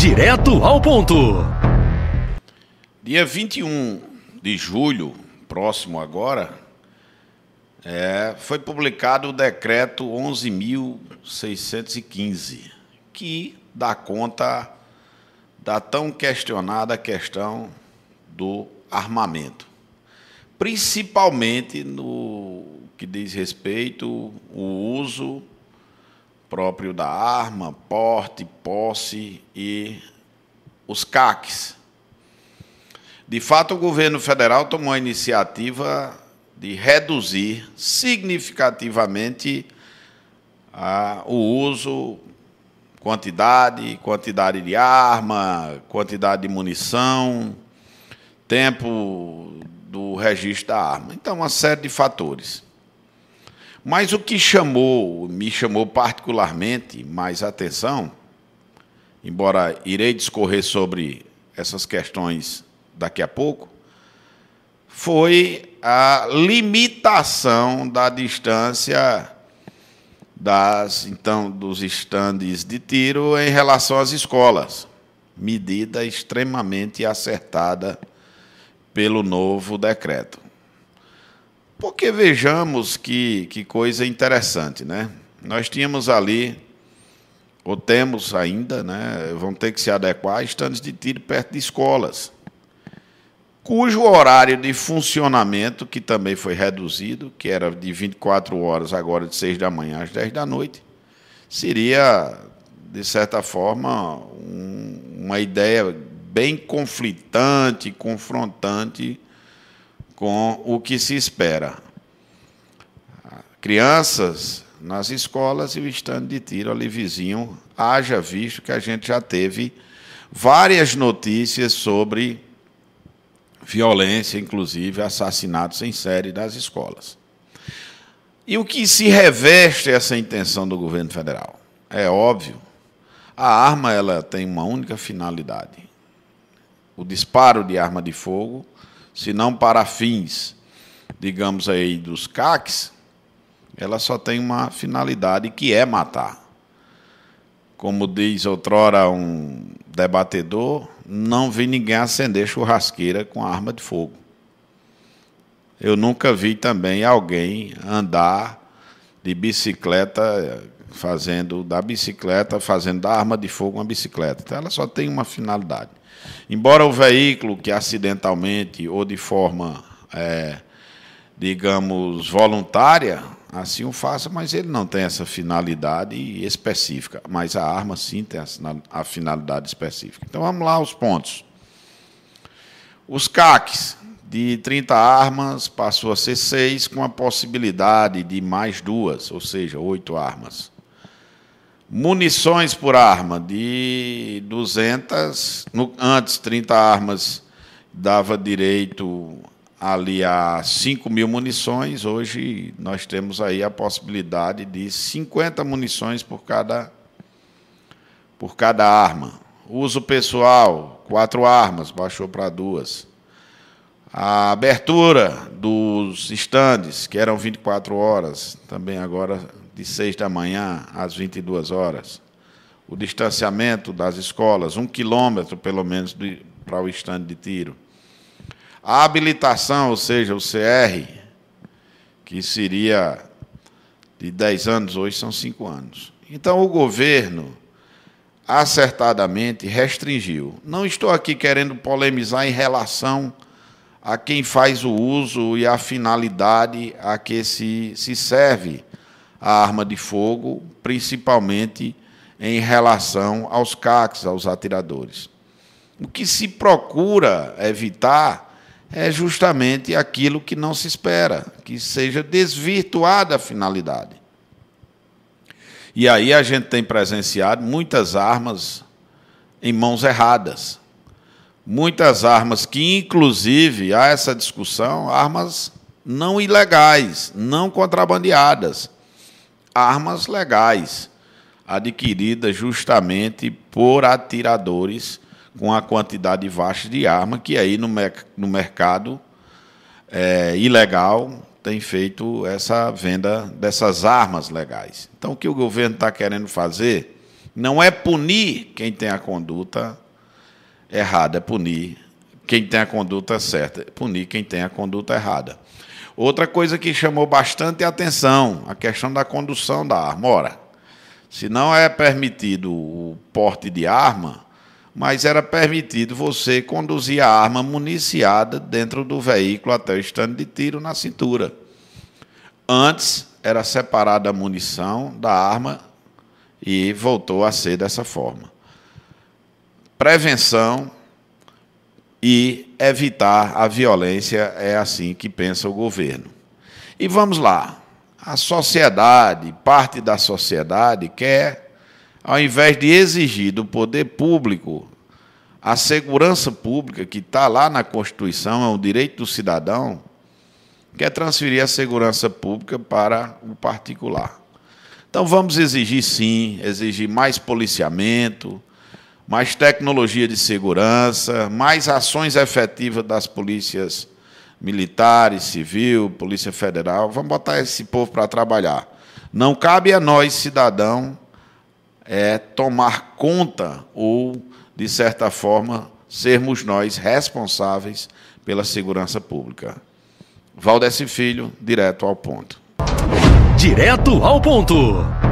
Direto ao ponto. Dia 21 de julho, próximo agora, é, foi publicado o decreto 11.615, que dá conta da tão questionada questão do armamento, principalmente no que diz respeito ao uso próprio da arma, porte, posse e os CACs. De fato, o governo federal tomou a iniciativa de reduzir significativamente a, o uso, quantidade, quantidade de arma, quantidade de munição, tempo do registro da arma. Então, uma série de fatores. Mas o que chamou, me chamou particularmente mais atenção, embora irei discorrer sobre essas questões daqui a pouco, foi a limitação da distância das então dos estandes de tiro em relação às escolas, medida extremamente acertada pelo novo decreto. Porque vejamos que, que coisa interessante, né? Nós tínhamos ali, ou temos ainda, né? Vão ter que se adequar a estandes de tiro perto de escolas, cujo horário de funcionamento, que também foi reduzido, que era de 24 horas, agora de 6 da manhã às 10 da noite, seria, de certa forma, um, uma ideia bem conflitante, confrontante com o que se espera. Crianças nas escolas e o estande de tiro ali vizinho, haja visto que a gente já teve várias notícias sobre violência, inclusive assassinatos em série das escolas. E o que se reveste essa intenção do governo federal? É óbvio, a arma ela tem uma única finalidade: o disparo de arma de fogo se não para fins, digamos aí, dos CACs, ela só tem uma finalidade que é matar. Como diz outrora um debatedor, não vi ninguém acender churrasqueira com arma de fogo. Eu nunca vi também alguém andar de bicicleta fazendo da bicicleta, fazendo da arma de fogo uma bicicleta. Então ela só tem uma finalidade. Embora o veículo que acidentalmente ou de forma, é, digamos, voluntária, assim o faça, mas ele não tem essa finalidade específica. Mas a arma sim tem a finalidade específica. Então vamos lá aos pontos. Os CACs, de 30 armas, passou a ser seis, com a possibilidade de mais duas, ou seja, oito armas. Munições por arma de 200, no, antes 30 armas dava direito ali a 5 mil munições, hoje nós temos aí a possibilidade de 50 munições por cada, por cada arma. Uso pessoal, quatro armas, baixou para duas. A abertura dos estandes, que eram 24 horas, também agora de 6 da manhã às 22 horas. O distanciamento das escolas, um quilômetro pelo menos para o estande de tiro. A habilitação, ou seja, o CR, que seria de 10 anos, hoje são 5 anos. Então, o governo acertadamente restringiu. Não estou aqui querendo polemizar em relação a quem faz o uso e a finalidade a que se, se serve a arma de fogo, principalmente em relação aos CACs, aos atiradores. O que se procura evitar é justamente aquilo que não se espera, que seja desvirtuada a finalidade. E aí a gente tem presenciado muitas armas em mãos erradas. Muitas armas que, inclusive, há essa discussão, armas não ilegais, não contrabandeadas armas legais, adquiridas justamente por atiradores com a quantidade vasta de arma que aí no, no mercado é, ilegal tem feito essa venda dessas armas legais. Então, o que o governo está querendo fazer, Não é punir quem tem a conduta errada, é punir quem tem a conduta certa, é punir quem tem a conduta errada. Outra coisa que chamou bastante atenção, a questão da condução da arma. Ora, se não é permitido o porte de arma, mas era permitido você conduzir a arma municiada dentro do veículo até o estande de tiro na cintura. Antes era separada a munição da arma e voltou a ser dessa forma. Prevenção e evitar a violência é assim que pensa o governo. E vamos lá. A sociedade, parte da sociedade quer, ao invés de exigir do poder público a segurança pública que está lá na Constituição, é um direito do cidadão, quer transferir a segurança pública para o particular. Então vamos exigir sim, exigir mais policiamento, mais tecnologia de segurança, mais ações efetivas das polícias militares, civil, polícia federal. Vamos botar esse povo para trabalhar. Não cabe a nós, cidadão, é, tomar conta ou, de certa forma, sermos nós responsáveis pela segurança pública. Valdeci Filho, direto ao ponto. Direto ao ponto.